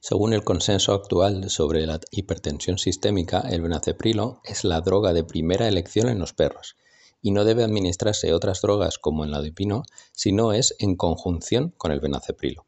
Según el consenso actual sobre la hipertensión sistémica, el benaceprilo es la droga de primera elección en los perros y no debe administrarse otras drogas como el adipino si no es en conjunción con el benaceprilo.